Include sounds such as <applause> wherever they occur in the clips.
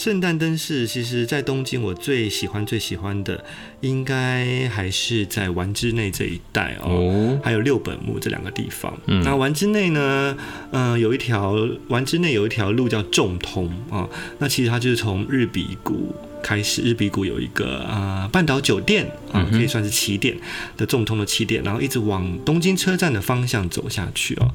圣诞灯饰，其实在东京，我最喜欢最喜欢的，应该还是在丸之内这一带哦，哦还有六本木这两个地方。嗯、那丸之内呢，嗯、呃，有一条丸之内有一条路叫重通啊、哦，那其实它就是从日比谷。开始，日比谷有一个啊、呃、半岛酒店啊，可以算是起点的仲通的起点，然后一直往东京车站的方向走下去哦。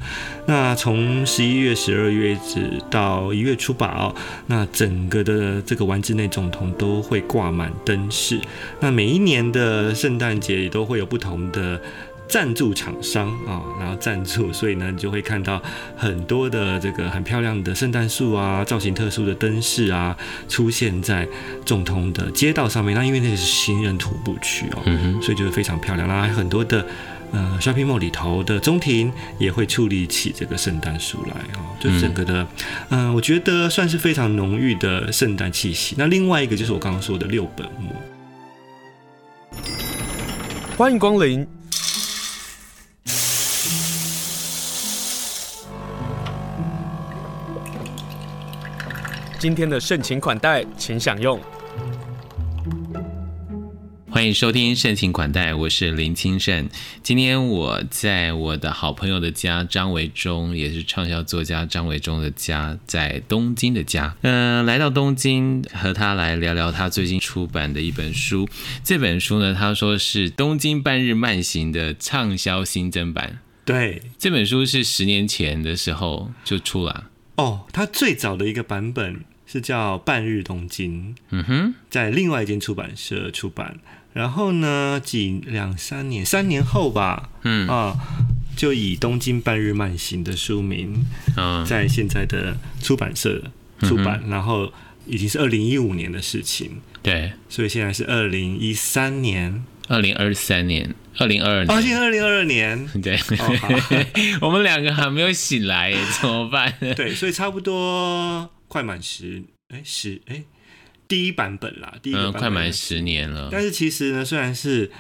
那从十一月、十二月一直到一月初吧哦，那整个的这个丸之内总通都会挂满灯饰。那每一年的圣诞节也都会有不同的。赞助厂商啊，然后赞助，所以呢，你就会看到很多的这个很漂亮的圣诞树啊，造型特殊的灯饰啊，出现在仲通的街道上面。那因为那是行人徒步区哦，嗯、哼所以就是非常漂亮。然后还很多的呃 shopping mall 里头的中庭也会矗立起这个圣诞树来哦，就整个的嗯、呃，我觉得算是非常浓郁的圣诞气息。那另外一个就是我刚刚说的六本木，欢迎光临。今天的盛情款待，请享用。欢迎收听盛情款待，我是林清盛。今天我在我的好朋友的家，张维忠，也是畅销作家张维忠的家，在东京的家。嗯、呃，来到东京和他来聊聊他最近出版的一本书。这本书呢，他说是《东京半日慢行》的畅销新增版。对，这本书是十年前的时候就出了。哦，它最早的一个版本。是叫《半日东京》，嗯哼，在另外一间出版社出版。然后呢，几两三年，三年后吧，嗯啊，就以《东京半日慢行》的书名，嗯，在现在的出版社出版。嗯、然后已经是二零一五年的事情，对，所以现在是二零一三年，二零二三年，二零二二年，哦，现二零二二年，<laughs> 对，哦、<laughs> 我们两个还没有醒来，<laughs> 怎么办？对，所以差不多。快满十哎十哎，第一版本啦，第一个版本、嗯、快满十年了。但是其实呢，虽然是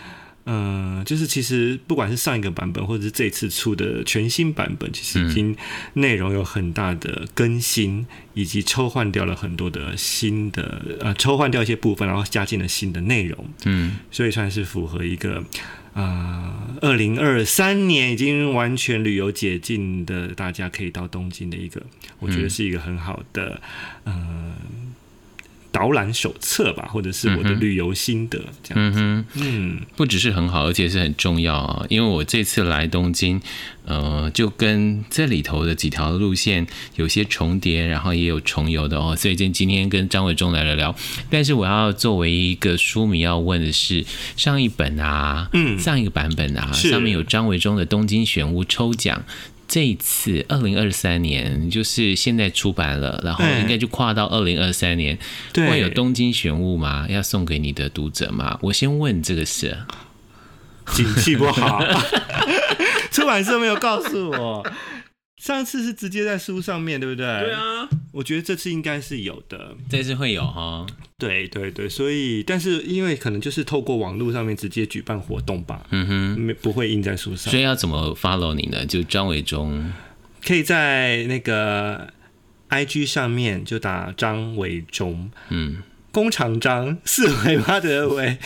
嗯、呃，就是其实不管是上一个版本，或者是这次出的全新版本，其实已经内容有很大的更新，嗯、以及抽换掉了很多的新的呃，抽换掉一些部分，然后加进了新的内容。嗯，所以算是符合一个。啊，二零二三年已经完全旅游解禁的，大家可以到东京的一个，我觉得是一个很好的，嗯、呃。导览手册吧，或者是我的旅游心得这样子。嗯，嗯，不只是很好，而且是很重要啊。因为我这次来东京，呃，就跟这里头的几条路线有些重叠，然后也有重游的哦。所以今今天跟张维忠来聊聊。但是我要作为一个书迷要问的是，上一本啊，嗯，上一个版本啊，上面有张维忠的东京选物抽奖。这一次，二零二三年就是现在出版了，然后应该就跨到二零二三年，对会有东京玄物吗？要送给你的读者吗？我先问这个事，<laughs> 景气不好，<laughs> 出版社没有告诉我。上次是直接在书上面对不对？对啊，我觉得这次应该是有的，这次会有哈。对对对，所以但是因为可能就是透过网络上面直接举办活动吧，嗯哼，没不会印在书上。所以要怎么 follow 你呢？就张伟忠，可以在那个 IG 上面就打张伟忠，嗯，弓长张，<laughs> 四维八德维。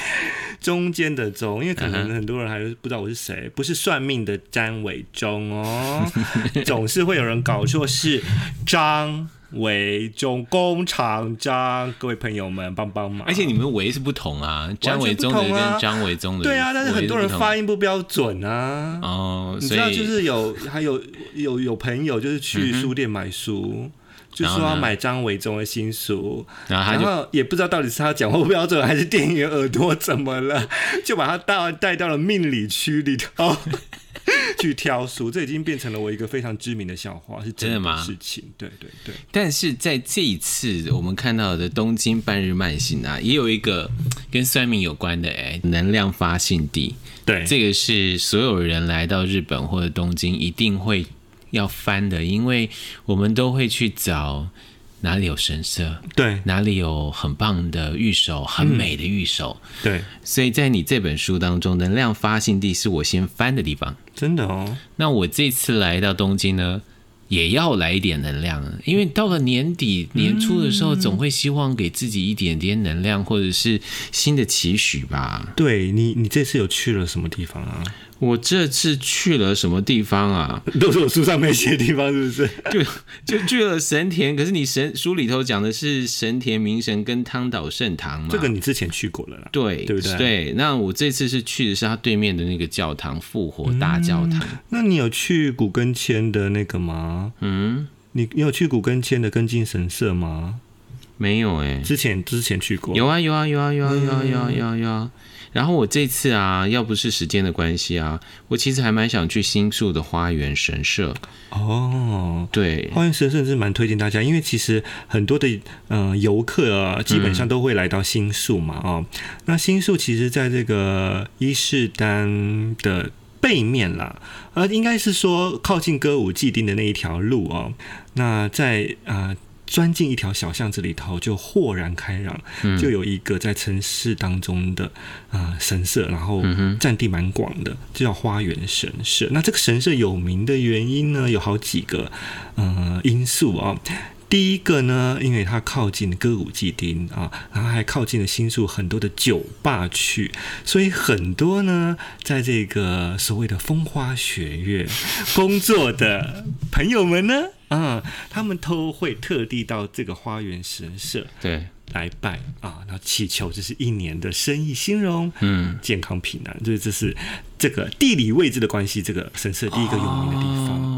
中间的中，因为可能很多人还是不知道我是谁，不是算命的詹伟忠哦，<laughs> 总是会有人搞错是张维中，弓长张，各位朋友们帮帮忙。而且你们维是不同啊，张伟忠的跟张伟忠的，对啊，但是很多人发音不标准啊。哦，你知道就是有还有有有朋友就是去书店买书。就说要买张维忠的新书，然后，然后也不知道到底是他讲话不标准，还是店员耳朵怎么了，<laughs> 就把他带带到了命理区里头 <laughs> 去挑书，这已经变成了我一个非常知名的笑话，是真的吗？事情，对对对。但是在这一次我们看到的东京半日慢行啊，也有一个跟算命有关的哎，能量发信地，对，这个是所有人来到日本或者东京一定会。要翻的，因为我们都会去找哪里有神社，对，哪里有很棒的玉手，很美的玉手，嗯、对。所以在你这本书当中，能量发信地是我先翻的地方，真的哦。那我这次来到东京呢，也要来一点能量，因为到了年底年初的时候，总会希望给自己一点点能量，或者是新的期许吧。对你，你这次有去了什么地方啊？我这次去了什么地方啊？<laughs> 都是我书上没写的地方，是不是？<laughs> 就就去了神田，可是你神书里头讲的是神田明神跟汤岛圣堂嘛？这个你之前去过了啦，对对不对？对，那我这次是去的是他对面的那个教堂——复活大教堂。那你有去古根千的那个吗？嗯，你你有去古根千的根津神社吗？没有哎，之前之前去过，有啊有啊有啊有啊有有有啊。然后我这次啊，要不是时间的关系啊，我其实还蛮想去新宿的花园神社。哦，对，花园神社是蛮推荐大家，因为其实很多的嗯、呃、游客啊，基本上都会来到新宿嘛。哦，那新宿其实在这个伊势丹的背面啦，呃，应该是说靠近歌舞伎町的那一条路哦。那在啊。呃钻进一条小巷子里头，就豁然开朗，就有一个在城市当中的啊、呃、神社，然后占地蛮广的，就叫花园神社。那这个神社有名的原因呢，有好几个呃因素啊。第一个呢，因为它靠近歌舞伎町啊，然后还靠近了新宿很多的酒吧区，所以很多呢，在这个所谓的风花雪月 <laughs> 工作的朋友们呢，啊，他们都会特地到这个花园神社对来拜啊，然后祈求这是一年的生意兴隆，嗯，健康平安，所以这是这个地理位置的关系，这个神社第一个有名的地方。哦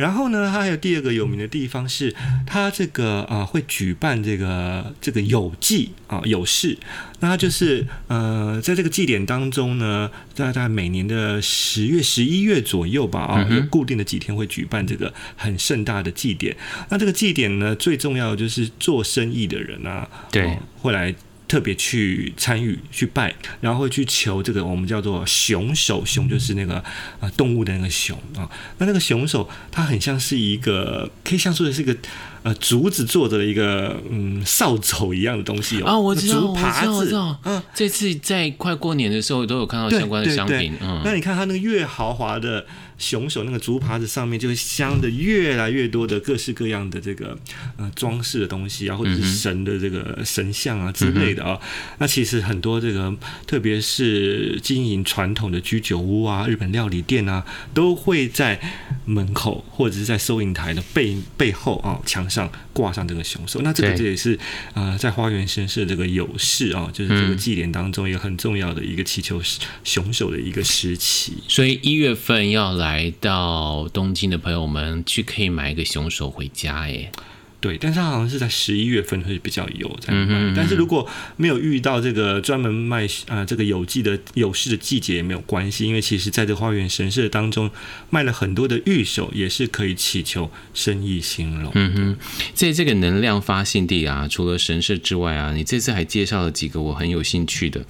然后呢，它还有第二个有名的地方是，它这个啊会举办这个这个有祭啊有事，那它就是呃在这个祭典当中呢，大概每年的十月十一月左右吧啊，有固定的几天会举办这个很盛大的祭典。那这个祭典呢，最重要的就是做生意的人啊，对，会来。特别去参与去拜，然后会去求这个我们叫做熊手，熊就是那个啊动物的那个熊啊。那那个熊手，它很像是一个，可以像说的是一个呃竹子做的一个嗯扫帚一样的东西哦。啊，我知道，我知道，我知道。嗯，这次在快过年的时候都有看到相关的商品。嗯，那你看它那个越豪华的。熊手那个竹耙子上面就会镶的越来越多的各式各样的这个呃装饰的东西啊，或者是神的这个神像啊之类的啊。那其实很多这个，特别是经营传统的居酒屋啊、日本料理店啊，都会在门口或者是在收银台的背背后啊墙上挂上这个熊手。那这个这也是呃在花园神社这个有事啊，就是这个祭典当中一个很重要的一个祈求熊手的一个时期。所以一月份要来。来到东京的朋友们，去可以买一个熊手回家耶。对，但是它好像是在十一月份会比较有在卖。嗯但是如果没有遇到这个专门卖啊、呃、这个酉祭的有事的季节也没有关系，因为其实在这花园神社当中卖了很多的玉手，也是可以祈求生意兴隆。嗯哼，在这个能量发信地啊，除了神社之外啊，你这次还介绍了几个我很有兴趣的。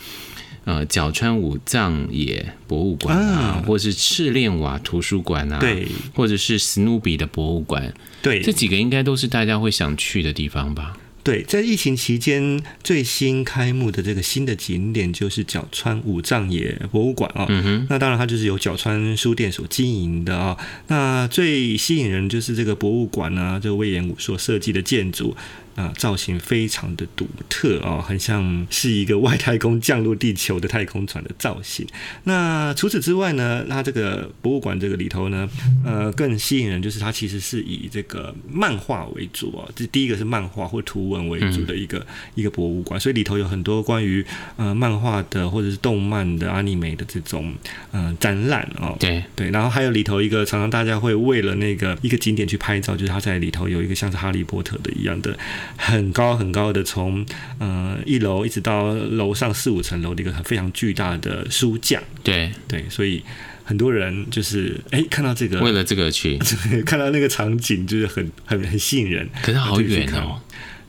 呃，角川武藏野博物馆啊，啊或是赤炼瓦图书馆啊，对，或者是史努比的博物馆，对，这几个应该都是大家会想去的地方吧？对，在疫情期间最新开幕的这个新的景点就是角川五藏野博物馆啊。嗯哼，那当然它就是由角川书店所经营的啊。那最吸引人就是这个博物馆呢、啊，这个隈研武所设计的建筑。啊，造型非常的独特哦，很像是一个外太空降落地球的太空船的造型。那除此之外呢，它这个博物馆这个里头呢，呃，更吸引人就是它其实是以这个漫画为主哦。这第一个是漫画或图文为主的一个、嗯、一个博物馆，所以里头有很多关于呃漫画的或者是动漫的阿尼美的这种呃展览哦。对对，然后还有里头一个常常大家会为了那个一个景点去拍照，就是它在里头有一个像是哈利波特的一样的。很高很高的，从呃一楼一直到楼上四五层楼的一个非常巨大的书架。对对，所以很多人就是哎、欸、看到这个，为了这个去 <laughs> 看到那个场景，就是很很很吸引人。可是好远哦。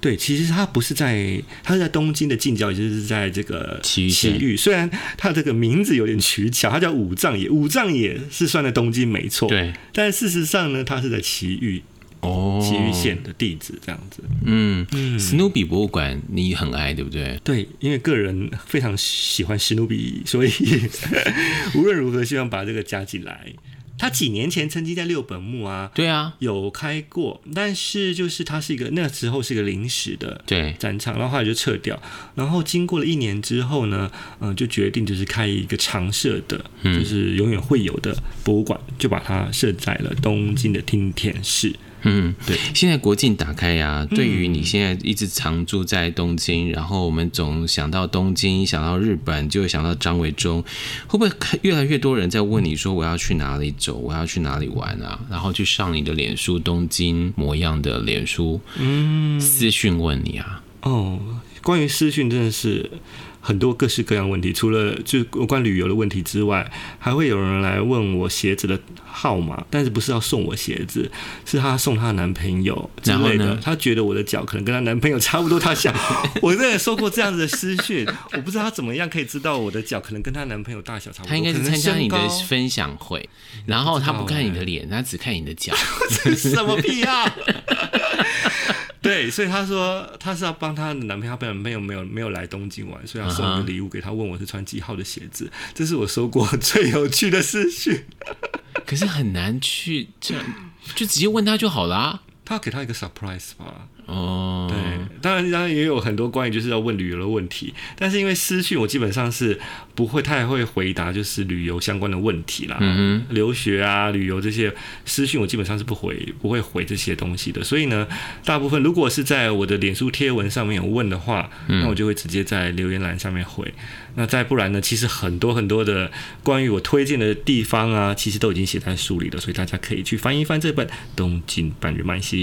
对，其实它不是在，它是在东京的近郊，也就是在这个埼玉。虽然它这个名字有点取巧，它叫五藏野，五藏野是算在东京没错。对，但事实上呢，它是在埼玉。哦，埼玉县的地址这样子。嗯嗯，史努比博物馆你很爱对不对？对，因为个人非常喜欢史努比，所以 <laughs> 无论如何希望把这个加进来。他几年前曾经在六本木啊，对啊，有开过，但是就是它是一个那时候是一个临时的对展场，然后后来就撤掉，然后经过了一年之后呢，嗯、呃，就决定就是开一个常设的，就是永远会有的博物馆，就把它设在了东京的町田市。嗯，对。现在国境打开呀、啊，对于你现在一直常住在东京，嗯、然后我们总想到东京，想到日本，就会想到张维忠，会不会越来越多人在问你说我要去哪里走，我要去哪里玩啊？然后去上你的脸书东京模样的脸书，嗯，私讯问你啊？哦，关于私讯真的是。很多各式各样问题，除了就有关旅游的问题之外，还会有人来问我鞋子的号码，但是不是要送我鞋子，是她送她的男朋友之类的。她觉得我的脚可能跟她男朋友差不多，她想。<laughs> 我真的收过这样子的私讯，我不知道她怎么样可以知道我的脚可能跟她男朋友大小差不多。她应该是参加你的分享会，然后她不看你的脸，她只看你的脚。<laughs> 这是什么屁啊！对，所以他说他是要帮他的男朋友，他本来没有没有没有来东京玩，所以要送一个礼物给他，问我是穿几号的鞋子。这是我收过最有趣的私讯。可是很难去这样，就直接问他就好了。他要给他一个 surprise 吧。哦，对，当然当然也有很多关于就是要问旅游的问题，但是因为私讯我基本上是不会太会回答，就是旅游相关的问题啦，嗯哼，留学啊、旅游这些私讯我基本上是不回不会回这些东西的，所以呢，大部分如果是在我的脸书贴文上面有问的话，那我就会直接在留言栏上面回。那再不然呢，其实很多很多的关于我推荐的地方啊，其实都已经写在书里了，所以大家可以去翻一翻这本《东京半日慢行》。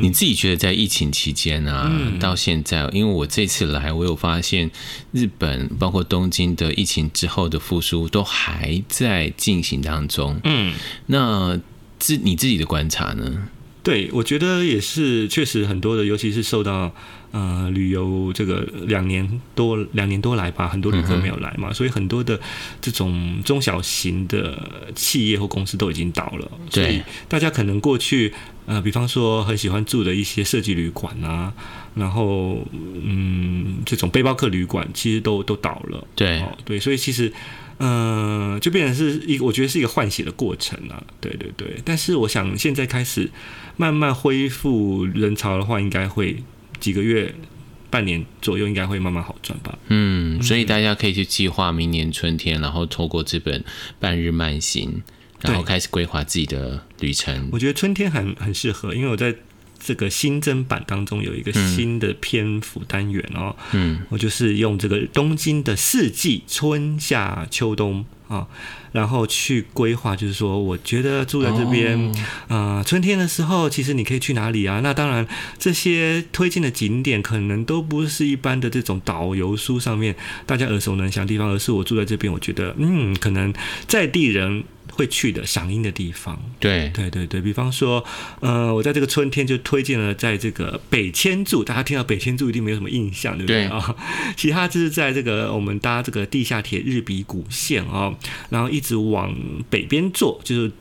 你自己觉得在疫情期间啊，嗯、到现在，因为我这次来，我有发现日本包括东京的疫情之后的复苏都还在进行当中。嗯，那自你自己的观察呢？对，我觉得也是，确实很多的，尤其是受到。呃，旅游这个两年多，两年多来吧，很多旅客没有来嘛，嗯、所以很多的这种中小型的企业或公司都已经倒了。对，所以大家可能过去呃，比方说很喜欢住的一些设计旅馆啊，然后嗯，这种背包客旅馆其实都都倒了。对，对，所以其实嗯、呃，就变成是一个，我觉得是一个换血的过程啊。对对对，但是我想现在开始慢慢恢复人潮的话，应该会。几个月、半年左右，应该会慢慢好转吧。嗯，所以大家可以去计划明年春天，然后透过这本半日慢行，然后开始规划自己的旅程。我觉得春天很很适合，因为我在这个新增版当中有一个新的篇幅单元哦。嗯，我就是用这个东京的四季，春夏秋冬。啊，然后去规划，就是说，我觉得住在这边，啊、呃，春天的时候，其实你可以去哪里啊？那当然，这些推荐的景点可能都不是一般的这种导游书上面大家耳熟能详的地方，而是我住在这边，我觉得，嗯，可能在地人。会去的赏樱的地方，对对对对，比方说，呃，我在这个春天就推荐了在这个北千住，大家听到北千住一定没有什么印象，对不对啊？对其他就是在这个我们搭这个地下铁日比谷线啊，然后一直往北边坐，就是。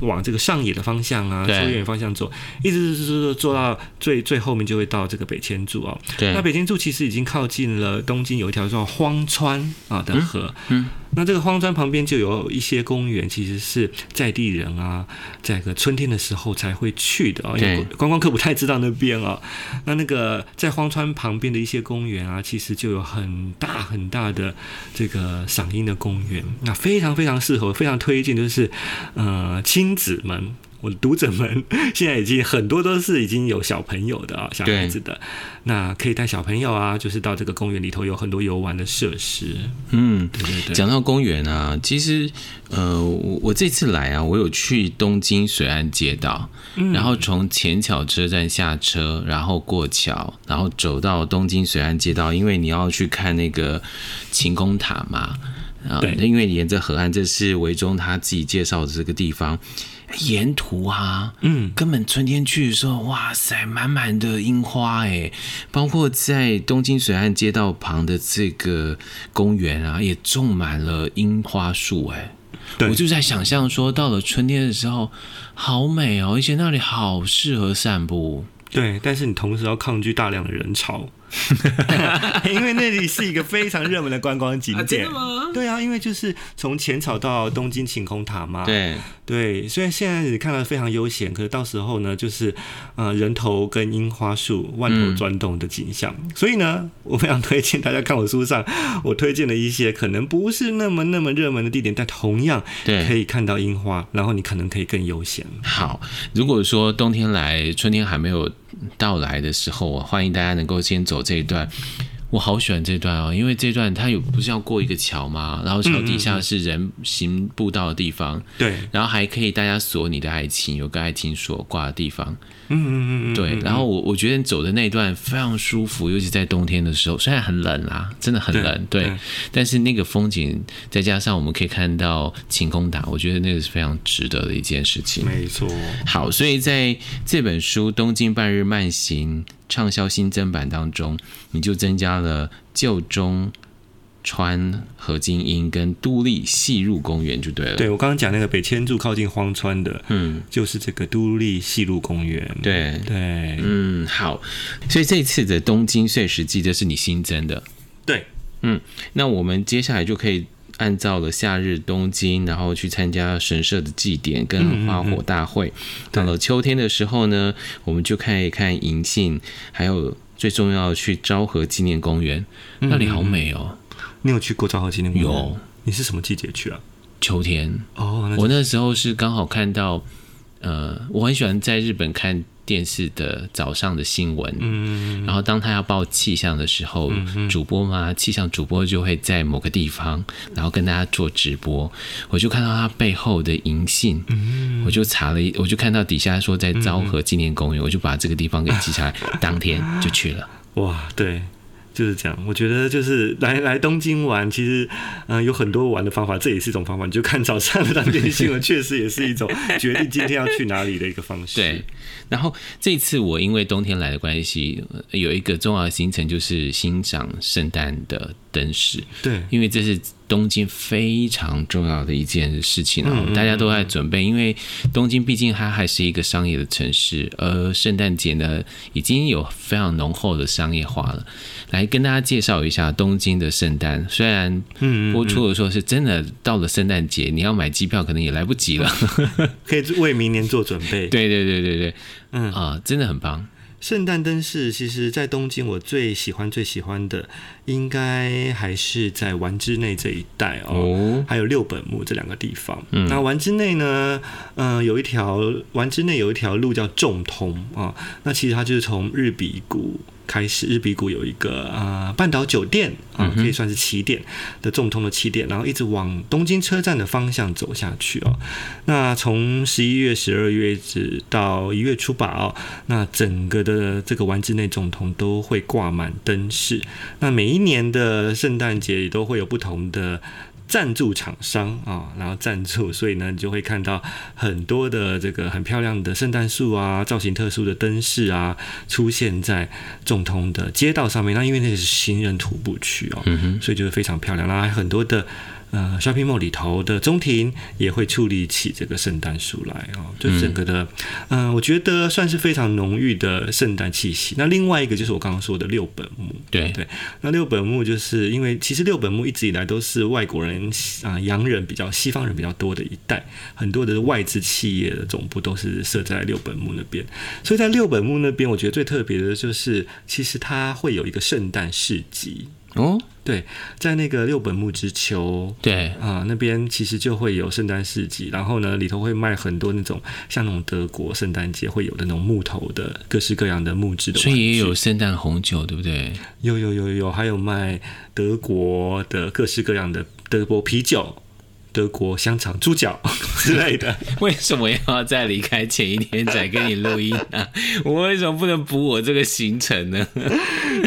往这个上野的方向啊，秋叶原方向走，一直是是坐到最最后面就会到这个北千住啊。对，那北千住其实已经靠近了东京有一条叫荒川啊的河。嗯。嗯，那这个荒川旁边就有一些公园，其实是在地人啊，在个春天的时候才会去的啊，因为观光客不太知道那边啊。那那个在荒川旁边的一些公园啊，其实就有很大很大的这个赏樱的公园，那非常非常适合，非常推荐，就是呃亲。亲子们，我的读者们，现在已经很多都是已经有小朋友的啊，小孩子的，那可以带小朋友啊，就是到这个公园里头有很多游玩的设施。嗯，对对对。讲到公园啊，其实呃，我我这次来啊，我有去东京水岸街道，嗯、然后从浅草车站下车，然后过桥，然后走到东京水岸街道，因为你要去看那个晴空塔嘛。啊，对。因为沿着河岸，这是维中他自己介绍的这个地方，沿途啊，嗯，根本春天去的时候，哇塞，满满的樱花哎，包括在东京水岸街道旁的这个公园啊，也种满了樱花树哎，对。我就在想象说，到了春天的时候，好美哦，而且那里好适合散步。对，但是你同时要抗拒大量的人潮。<laughs> 因为那里是一个非常热门的观光景 <laughs> 点。啊、对啊，因为就是从浅草到东京晴空塔嘛。对对，虽然现在你看到非常悠闲，可是到时候呢，就是呃人头跟樱花树万头钻动的景象。嗯、所以呢，我非常推荐大家看我书上我推荐的一些可能不是那么那么热门的地点，但同样可以看到樱花，然后你可能可以更悠闲。好，如果说冬天来，春天还没有到来的时候，欢迎大家能够先走这一段。我好喜欢这段哦，因为这段它有不是要过一个桥吗？然后桥底下是人行步道的地方，对，然后还可以大家锁你的爱情，有个爱情锁挂的地方，嗯嗯嗯嗯，对。然后我我觉得你走的那段非常舒服，尤其在冬天的时候，虽然很冷啊，真的很冷，对，对。但是那个风景再加上我们可以看到晴空塔，我觉得那个是非常值得的一件事情。没错。好，所以在这本书《东京半日慢行》。畅销新增版当中，你就增加了旧中川河津英跟都立细路公园就对了。对，我刚刚讲那个北千住靠近荒川的，嗯，就是这个都立细路公园。对对，嗯，好，所以这次的东京碎石记这是你新增的。对，嗯，那我们接下来就可以。按照了夏日东京，然后去参加神社的祭典跟花火大会。嗯嗯嗯，到了秋天的时候呢，我们就看一看银杏，还有最重要的去昭和纪念公园，那里好美哦。你有去过昭和纪念公园？有。你是什么季节去啊？秋天。哦，我那时候是刚好看到，呃，我很喜欢在日本看。电视的早上的新闻，嗯，然后当他要报气象的时候，嗯、主播嘛，气象主播就会在某个地方，然后跟大家做直播。我就看到他背后的银杏，嗯，我就查了一，我就看到底下说在昭和纪念公园，嗯，我就把这个地方给记下来，当天就去了。哇，对。就是这样，我觉得就是来来东京玩，其实嗯、呃、有很多玩的方法，这也是一种方法。你就看早上的当天新闻，确实也是一种 <laughs> 决定今天要去哪里的一个方式。对，然后这次我因为冬天来的关系，有一个重要的行程就是欣赏圣诞的灯饰。对，因为这是。东京非常重要的一件事情啊，大家都在准备，因为东京毕竟它还是一个商业的城市，而圣诞节呢已经有非常浓厚的商业化了。来跟大家介绍一下东京的圣诞，虽然播出的时候是真的到了圣诞节，你要买机票可能也来不及了，<laughs> 可以为明年做准备。<laughs> 对对对对对，嗯啊，真的很棒。圣诞灯饰，其实在东京，我最喜欢最喜欢的，应该还是在丸之内这一带哦，哦还有六本木这两个地方。嗯、那丸之内呢，嗯、呃，有一条丸之内有一条路叫重通啊，那其实它就是从日比谷。开始，日比谷有一个啊、呃、半岛酒店啊，可以算是起点的仲通的起点，然后一直往东京车站的方向走下去哦。那从十一月、十二月一直到一月初吧哦，那整个的这个丸之内总通都会挂满灯饰。那每一年的圣诞节也都会有不同的。赞助厂商啊，然后赞助，所以呢，你就会看到很多的这个很漂亮的圣诞树啊，造型特殊的灯饰啊，出现在中通的街道上面。那因为那是行人徒步区哦，所以就是非常漂亮。然后还很多的。呃，shopping mall 里头的中庭也会矗立起这个圣诞树来哦，就整个的，嗯、呃，我觉得算是非常浓郁的圣诞气息。那另外一个就是我刚刚说的六本木，对对，那六本木就是因为其实六本木一直以来都是外国人啊、呃，洋人比较西方人比较多的一带，很多的外资企业的总部都是设在六本木那边，所以在六本木那边，我觉得最特别的就是其实它会有一个圣诞市集。哦，对，在那个六本木之丘，对啊、呃，那边其实就会有圣诞市集，然后呢，里头会卖很多那种像那种德国圣诞节会有的那种木头的各式各样的木质的，所以也有圣诞红酒，对不对？有有有有，还有卖德国的各式各样的德国啤酒。德国香肠、猪脚 <laughs> 之类的，为什么要在离开前一天再跟你录音呢？<laughs> 我为什么不能补我这个行程呢？<laughs>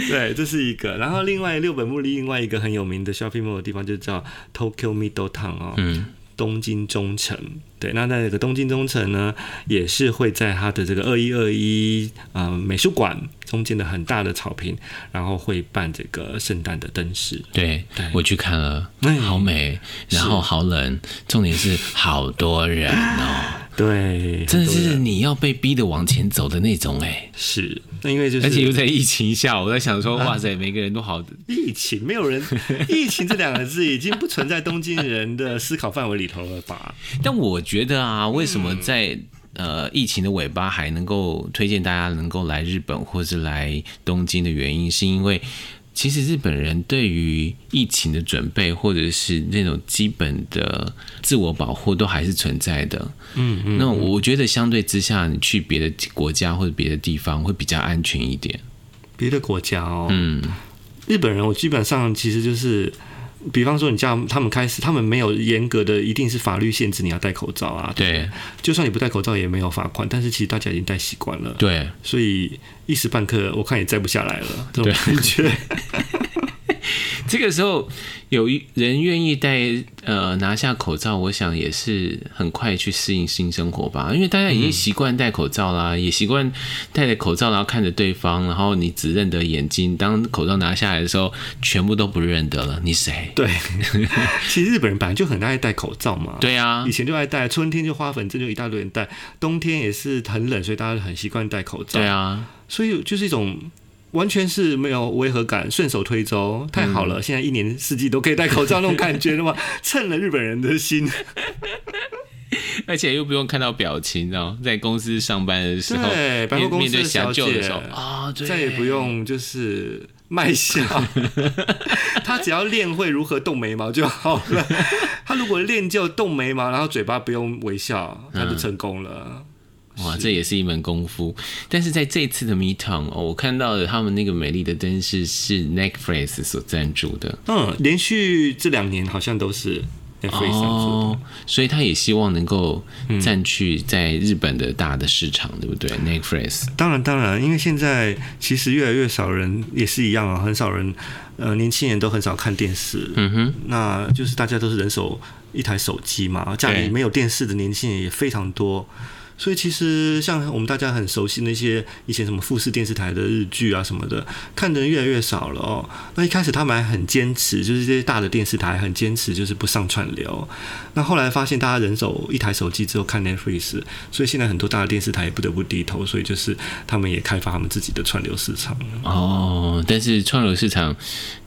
对，这是一个。然后另外六本木另外一个很有名的 shopping mall 的地方就叫 Tokyo Midtown 哦。嗯。东京中城，对，那在这个东京中城呢，也是会在它的这个二一二一呃美术馆中间的很大的草坪，然后会办这个圣诞的灯饰。对，对我去看了，好美，然后好冷，重点是好多人哦。对，真的是你要被逼的往前走的那种哎、欸。是，那因为就是，而且又在疫情下，我在想说，哇塞，每个人都好。疫情没有人，<laughs> 疫情这两个字已经不存在东京人的思考范围里头了吧？但我觉得啊，为什么在、嗯、呃疫情的尾巴还能够推荐大家能够来日本或是来东京的原因，是因为。其实日本人对于疫情的准备，或者是那种基本的自我保护，都还是存在的。嗯嗯。那我觉得相对之下，你去别的国家或者别的地方会比较安全一点。别的国家哦，嗯，日本人我基本上其实就是。比方说，你叫他们开始，他们没有严格的，一定是法律限制你要戴口罩啊。对，对，就算你不戴口罩也没有罚款，但是其实大家已经戴习惯了。对，所以一时半刻我看也摘不下来了，这种感觉。<laughs> <laughs> 这个时候有人愿意戴呃拿下口罩，我想也是很快去适应新生活吧，因为大家已经习惯戴口罩啦，嗯、也习惯戴着口罩然后看着对方，然后你只认得眼睛。当口罩拿下来的时候，全部都不认得了，你谁？对，<laughs> 其实日本人本来就很爱戴口罩嘛。对啊，以前就爱戴，春天就花粉症就一大堆人戴，冬天也是很冷，所以大家很习惯戴口罩。对啊，所以就是一种。完全是没有违和感，顺手推舟，太好了！嗯、现在一年四季都可以戴口罩，那种感觉的嘛，<laughs> 趁了日本人的心，而且又不用看到表情，哦，在公司上班的时候，对，办公室小姐的时候啊，再也不用就是卖笑，<laughs> 他只要练会如何动眉毛就好了。他如果练就动眉毛，然后嘴巴不用微笑，他就成功了。嗯哇，这也是一门功夫。但是在这次的 Meet On，、哦，我看到的他们那个美丽的灯饰是 Netflix 所赞助的。嗯，连续这两年好像都是 Netflix 赞助的。哦，所以他也希望能够占据在日本的大的市场，嗯、对不对？Netflix。当然，当然，因为现在其实越来越少人也是一样啊，很少人，呃，年轻人都很少看电视。嗯哼，那就是大家都是人手一台手机嘛，家里没有电视的年轻人也非常多。所以其实像我们大家很熟悉那些以前什么富士电视台的日剧啊什么的，看的人越来越少了哦。那一开始他们还很坚持，就是这些大的电视台很坚持，就是不上串流。那后来发现大家人手一台手机之后看 Netflix，所以现在很多大的电视台也不得不低头，所以就是他们也开发他们自己的串流市场。哦，但是串流市场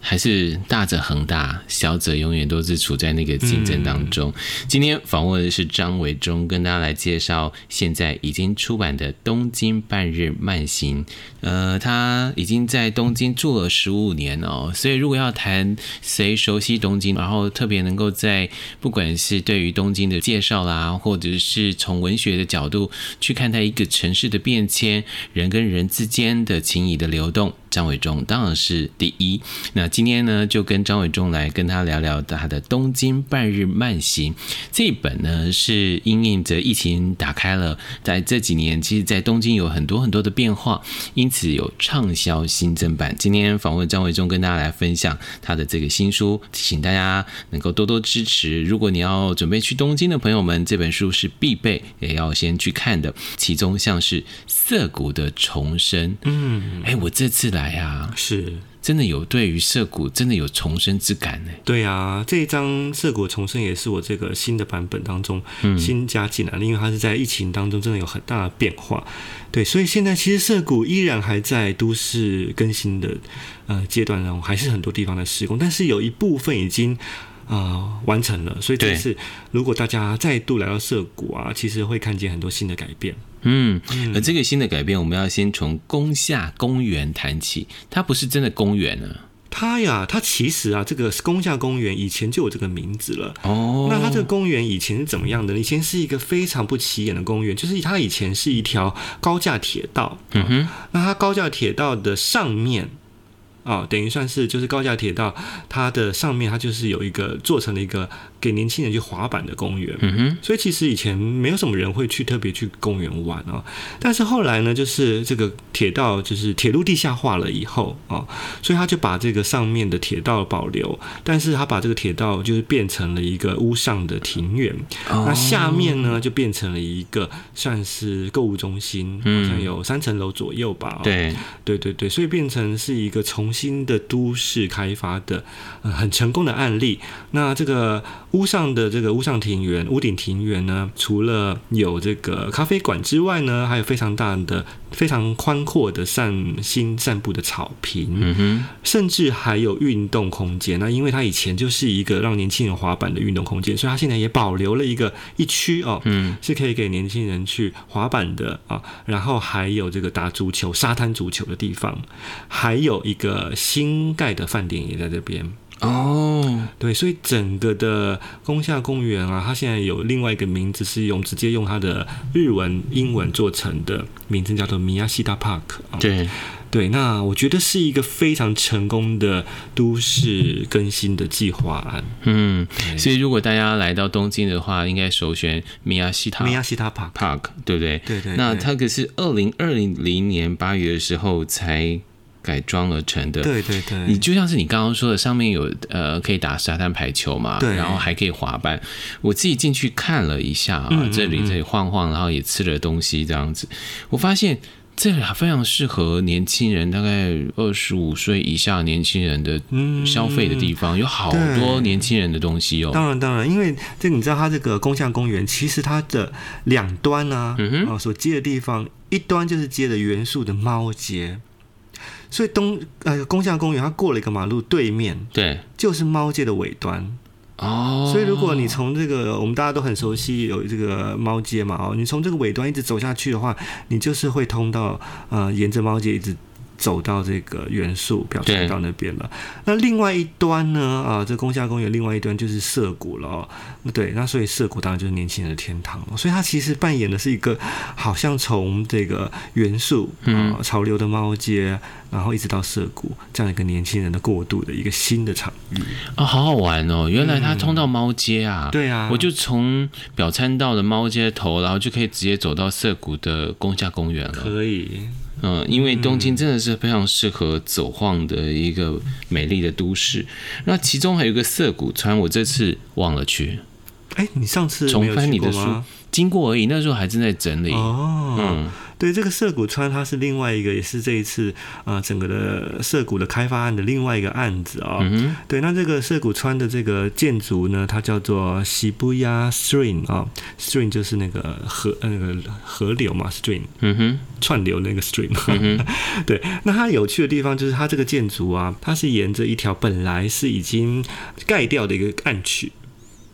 还是大者恒大，小者永远都是处在那个竞争当中。嗯、今天访问的是张伟忠，跟大家来介绍。现在已经出版的《东京半日慢行》，呃，他已经在东京住了十五年哦，所以如果要谈谁熟悉东京，然后特别能够在不管是对于东京的介绍啦，或者是从文学的角度去看待一个城市的变迁，人跟人之间的情谊的流动。张伟忠当然是第一。那今天呢，就跟张伟忠来跟他聊聊他的《东京半日慢行》这一本呢，是因应着疫情打开了，在这几年，其实，在东京有很多很多的变化，因此有畅销新增版。今天访问张伟忠，跟大家来分享他的这个新书，请大家能够多多支持。如果你要准备去东京的朋友们，这本书是必备，也要先去看的。其中像是涩谷的重生，嗯，哎，我这次来。来呀，是真的有对于涩谷真的有重生之感呢。对啊，这一张涩谷重生也是我这个新的版本当中新加进来的，因为它是在疫情当中真的有很大的变化。对，所以现在其实涩谷依然还在都市更新的呃阶段中，还是很多地方的施工，但是有一部分已经。啊、呃，完成了，所以这次如果大家再度来到涩谷啊，其实会看见很多新的改变。嗯，而这个新的改变，我们要先从宫下公园谈起。它不是真的公园啊，它呀，它其实啊，这个宫下公园以前就有这个名字了。哦，那它这个公园以前是怎么样的？以前是一个非常不起眼的公园，就是它以前是一条高架铁道。嗯哼，那它高架铁道的上面。啊、哦，等于算是就是高架铁道，它的上面它就是有一个做成了一个给年轻人去滑板的公园。嗯哼，所以其实以前没有什么人会去特别去公园玩啊、哦。但是后来呢，就是这个铁道就是铁路地下化了以后啊、哦，所以他就把这个上面的铁道保留，但是他把这个铁道就是变成了一个屋上的庭院。哦、那下面呢就变成了一个算是购物中心，好像有三层楼左右吧。对、嗯，对对对，所以变成是一个重。新的都市开发的、呃、很成功的案例。那这个屋上的这个屋上庭园、屋顶庭园呢，除了有这个咖啡馆之外呢，还有非常大的、非常宽阔的散心散步的草坪，嗯哼，甚至还有运动空间。那因为它以前就是一个让年轻人滑板的运动空间，所以它现在也保留了一个一区哦，嗯，是可以给年轻人去滑板的啊。然后还有这个打足球、沙滩足球的地方，还有一个新盖的饭店也在这边哦。对，所以整个的宫下公园啊，它现在有另外一个名字，是用直接用它的日文、英文做成的名字，叫做 Miyashita Park 啊。对。对，那我觉得是一个非常成功的都市更新的计划案。嗯，所以如果大家来到东京的话，应该首选米亚西塔米亚西塔 Park Park，对不对？对对。那它可是二零二零年八月的时候才改装而成的。对对对。你就像是你刚刚说的，上面有呃可以打沙滩排球嘛，对，然后还可以滑板。我自己进去看了一下啊，这里这里晃晃，然后也吃了东西这样子，我发现。这里非常适合年轻人，大概二十五岁以下年轻人的消费的地方，嗯、有好多年轻人的东西哦。当然，当然，因为这你知道，它这个宫下公园其实它的两端呢、啊，嗯、哼所接的地方，一端就是接的元素的猫街，所以东呃宫下公园它过了一个马路对面，对，就是猫界的尾端。哦，所以如果你从这个我们大家都很熟悉有这个猫街嘛，哦，你从这个尾端一直走下去的话，你就是会通到呃沿着猫街一直。走到这个元素表参道那边了。那另外一端呢？啊，这宫下公园另外一端就是涩谷了哦。对，那所以涩谷当然就是年轻人的天堂了。所以它其实扮演的是一个好像从这个元素啊潮流的猫街，然后一直到涩谷这样一个年轻人的过渡的一个新的场域啊，好好玩哦！原来它通到猫街啊。嗯、对啊，我就从表参道的猫街头，然后就可以直接走到涩谷的宫下公园了。可以。嗯，因为东京真的是非常适合走晃的一个美丽的都市。那其中还有一个涩谷川，我这次忘了去。哎，你上次重翻你的书，经过而已，那时候还正在整理。哦，嗯。对，这个涩谷川，它是另外一个，也是这一次啊、呃，整个的涩谷的开发案的另外一个案子啊、哦。嗯、哼对，那这个涩谷川的这个建筑呢，它叫做 Shibuya Stream 啊、哦、，Stream 就是那个河那个河流嘛，Stream，嗯哼，串流那个 Stream。嗯、<laughs> 对，那它有趣的地方就是它这个建筑啊，它是沿着一条本来是已经盖掉的一个暗渠。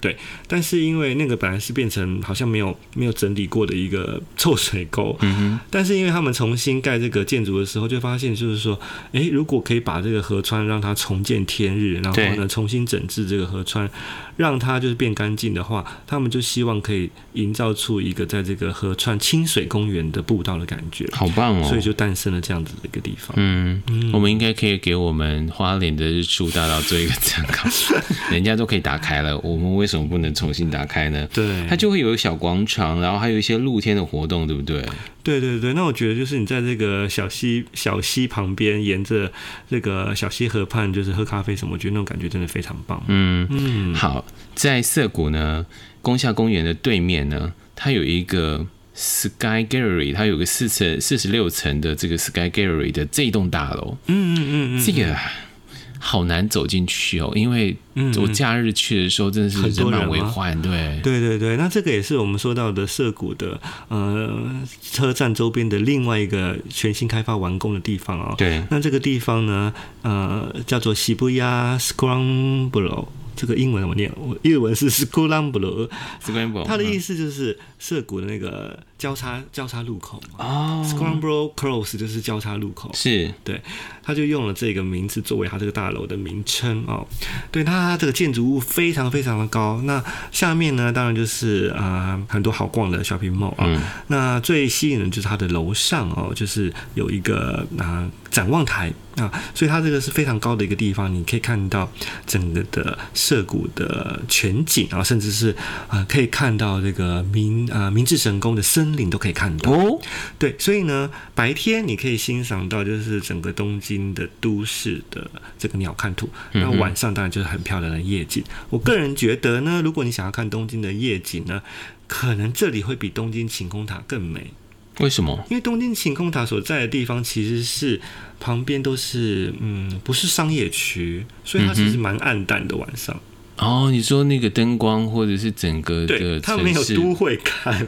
对，但是因为那个本来是变成好像没有没有整理过的一个臭水沟，嗯哼，但是因为他们重新盖这个建筑的时候，就发现就是说，诶，如果可以把这个河川让它重见天日，然后呢重新整治这个河川。让它就是变干净的话，他们就希望可以营造出一个在这个河川清水公园的步道的感觉，好棒哦！所以就诞生了这样子的一个地方。嗯，嗯我们应该可以给我们花莲的日出大道做一个参考，<laughs> 人家都可以打开了，我们为什么不能重新打开呢？对，它就会有小广场，然后还有一些露天的活动，对不对？对对对，那我觉得就是你在这个小溪小溪旁边，沿着这个小溪河畔，就是喝咖啡什么，我觉得那种感觉真的非常棒。嗯嗯，好，在涩谷呢，宫下公园的对面呢，它有一个 Sky Gallery，它有个四层四十六层的这个 Sky Gallery 的这栋大楼。嗯嗯嗯嗯，这个。好难走进去哦，因为我假日去的时候真的是人满为患，对，对对对。那这个也是我们说到的涩谷的呃车站周边的另外一个全新开发完工的地方哦。对，那这个地方呢，呃，叫做涩谷 Scramble。这个英文我念，我日文是 Scramble，Scramble，它的意思就是涩谷的那个交叉交叉路口嘛。哦，Scramble Cross 就是交叉路口，是对，他就用了这个名字作为他这个大楼的名称哦。对，它这个建筑物非常非常的高，那下面呢，当然就是啊、呃、很多好逛的 shopping mall 啊。嗯、那最吸引人就是它的楼上哦，就是有一个啊、呃、展望台。啊，所以它这个是非常高的一个地方，你可以看到整个的涩谷的全景啊，甚至是啊可以看到这个明啊明治神宫的森林都可以看到。哦，对，所以呢，白天你可以欣赏到就是整个东京的都市的这个鸟瞰图，那晚上当然就是很漂亮的夜景。我个人觉得呢，如果你想要看东京的夜景呢，可能这里会比东京晴空塔更美。为什么？因为东京晴空塔所在的地方其实是旁边都是嗯，不是商业区，所以它其实蛮暗淡的晚上。哦，你说那个灯光或者是整个的，它没有都会感，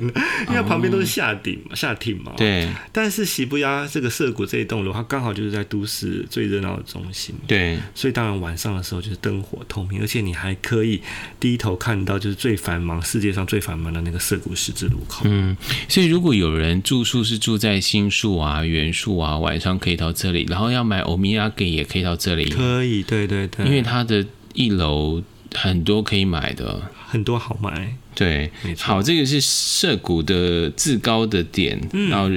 因为旁边都是下町嘛，下町嘛。对。但是涩谷这个涩谷这一栋楼，它刚好就是在都市最热闹的中心。对。所以当然晚上的时候就是灯火通明，而且你还可以低头看到就是最繁忙世界上最繁忙的那个涩谷十字路口。嗯。所以如果有人住宿是住在新宿啊、原宿啊，晚上可以到这里，然后要买欧米亚给也可以到这里。可以，对对对。因为它的一楼。很多可以买的，很多好买。对。好，这个是涉谷的至高的点，嗯、然后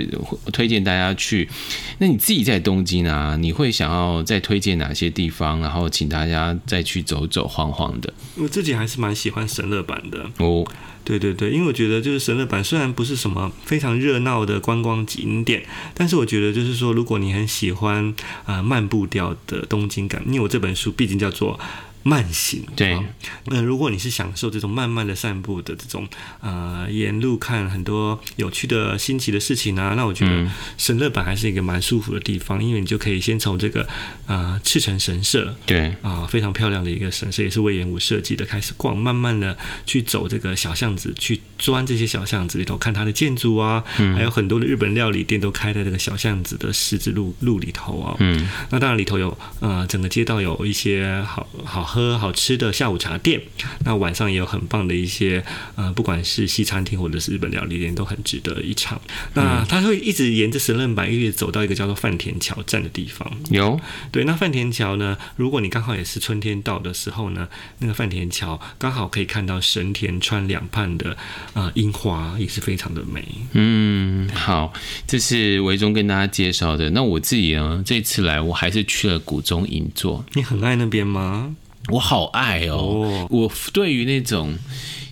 推荐大家去。那你自己在东京啊，你会想要再推荐哪些地方？然后请大家再去走走晃晃的。我自己还是蛮喜欢神乐版的哦。对对对，因为我觉得就是神乐版虽然不是什么非常热闹的观光景点，但是我觉得就是说，如果你很喜欢啊、呃、慢步调的东京感，因为我这本书毕竟叫做。慢行，对，那、呃、如果你是享受这种慢慢的散步的这种，呃，沿路看很多有趣的新奇的事情啊，那我觉得神乐坂还是一个蛮舒服的地方，因为你就可以先从这个呃赤城神社，对，啊、呃，非常漂亮的一个神社，也是魏延武设计的，开始逛，慢慢的去走这个小巷子，去钻这些小巷子里头看它的建筑啊，嗯、还有很多的日本料理店都开在这个小巷子的十字路路里头啊，嗯，那当然里头有呃整个街道有一些好好。喝好吃的下午茶店，那晚上也有很棒的一些，呃，不管是西餐厅或者是日本料理店，都很值得一尝。那他会一直沿着神乐坂一直走到一个叫做饭田桥站的地方。有，对，那饭田桥呢，如果你刚好也是春天到的时候呢，那个饭田桥刚好可以看到神田川两畔的呃樱花，也是非常的美。嗯，好，这是维中跟大家介绍的。那我自己呢，这次来我还是去了古中银座。你很爱那边吗？我好爱哦！哦，我对于那种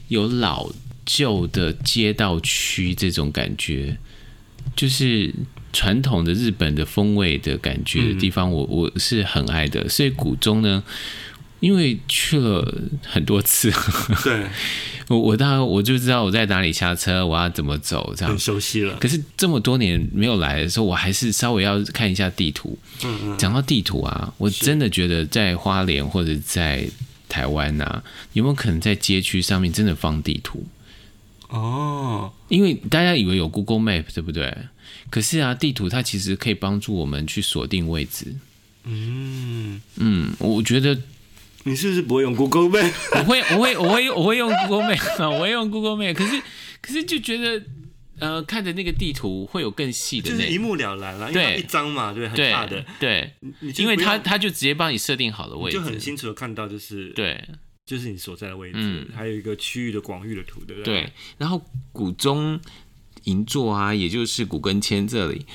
有老旧的街道区这种感觉，就是传统的日本的风味的感觉的地方，我我是很爱的。所以古中呢，因为去了很多次，对。<laughs> 我我当然我就知道我在哪里下车，我要怎么走，这样很熟悉了。可是这么多年没有来的时候，我还是稍微要看一下地图。嗯嗯。讲到地图啊，我真的觉得在花莲或者在台湾啊，有没有可能在街区上面真的放地图？哦，因为大家以为有 Google Map 对不对？可是啊，地图它其实可以帮助我们去锁定位置。嗯嗯，我觉得。你是不是不会用 Google Map？我会，我会，我会，我会用 Google Map 啊，我会用 Google Map。可是，可是就觉得，呃，看着那个地图会有更细的，就是一目了然了。因为，一张嘛，对，很大的，对。因为他他就直接帮你设定好了位置，就很清楚的看到，就是对，就是你所在的位置，嗯，还有一个区域的广域的图，对不对？对。然后古中银座啊，也就是古根签这里。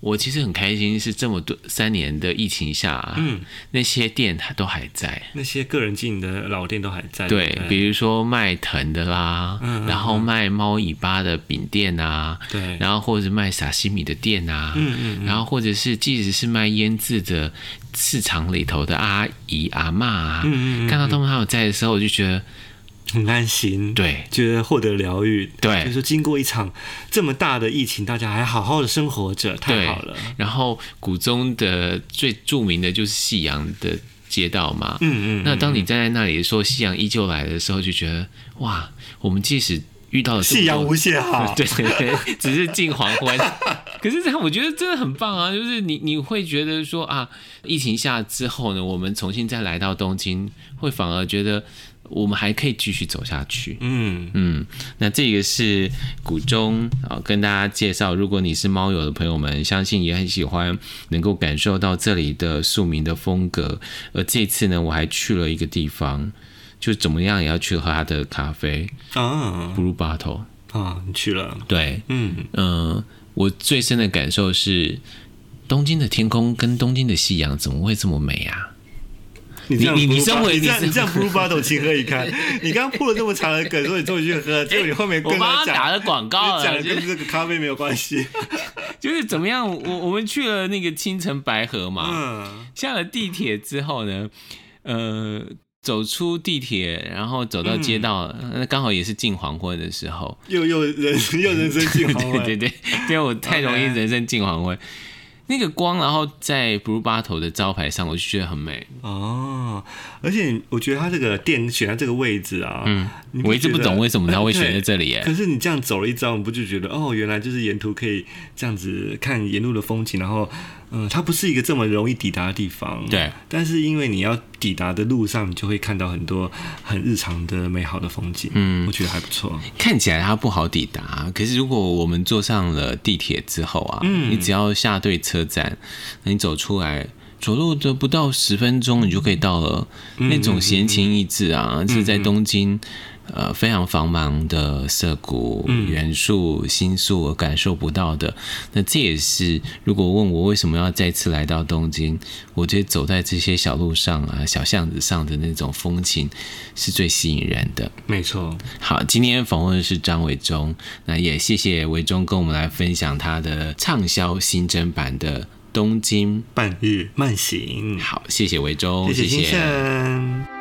我其实很开心，是这么多三年的疫情下，啊，嗯，那些店它都还在，那些个人经营的老店都还在。对，对。比如说卖藤的啦，嗯，然后卖猫尾巴的饼店啊，对，然后或者是卖沙西米的店啊，嗯嗯，然后或者是即使是卖腌制的市场里头的阿姨阿妈啊，嗯，嗯，嗯，看到他们还有在的时候，我就觉得。很安心，对，觉得获得疗愈，对，就是经过一场这么大的疫情，大家还好好的生活着，太好了。然后古中的最著名的就是夕阳的街道嘛，嗯嗯。那当你站在那里说夕阳依旧来的时候，就觉得哇，我们即使遇到了夕阳无限好，对 <laughs> 对对，只是近黄昏。<laughs> 可是这样我觉得真的很棒啊，就是你你会觉得说啊，疫情下之后呢，我们重新再来到东京，会反而觉得。我们还可以继续走下去。嗯嗯，那这个是谷中啊，跟大家介绍。如果你是猫友的朋友们，相信也很喜欢，能够感受到这里的宿民的风格。而这次呢，我还去了一个地方，就怎么样也要去喝他的咖啡啊，Blue Bottle 啊，你去了？对，嗯嗯、呃，我最深的感受是，东京的天空跟东京的夕阳怎么会这么美啊？你你你身为你这样你这样 Blue Bottle 情何以堪？你刚 <laughs> 刚铺了这么长的梗，说你终于去喝，结果你后面跟他讲打了广告了，讲的跟这个咖啡没有关系。<laughs> 就是怎么样？我我们去了那个青城白河嘛，嗯，下了地铁之后呢，呃，走出地铁，然后走到街道，那、嗯、刚好也是近黄昏的时候，又又人又人生 <laughs> 近黄昏，对对对，因为我太容易人生近黄昏。Okay. 那个光，然后在 Blue Bottle 的招牌上，我就觉得很美哦。而且我觉得它这个店选在这个位置啊，嗯，我一直不懂为什么他会选在这里耶。<laughs> 可是你这样走了一遭，你不就觉得哦，原来就是沿途可以这样子看沿路的风景，然后。嗯，它不是一个这么容易抵达的地方，对。但是因为你要抵达的路上，你就会看到很多很日常的美好的风景，嗯，我觉得还不错。看起来它不好抵达，可是如果我们坐上了地铁之后啊，嗯，你只要下对车站，你走出来，走路的不到十分钟，你就可以到了。那种闲情逸致啊，嗯，是在东京。呃，非常繁忙的涩谷、元素、新宿，我感受不到的。那这也是，如果问我为什么要再次来到东京，我觉得走在这些小路上啊、小巷子上的那种风情，是最吸引人的。没错。好，今天访问的是张伟忠，那也谢谢伟忠跟我们来分享他的畅销新增版的《东京半日慢行》。好，谢谢维中，谢谢。谢谢。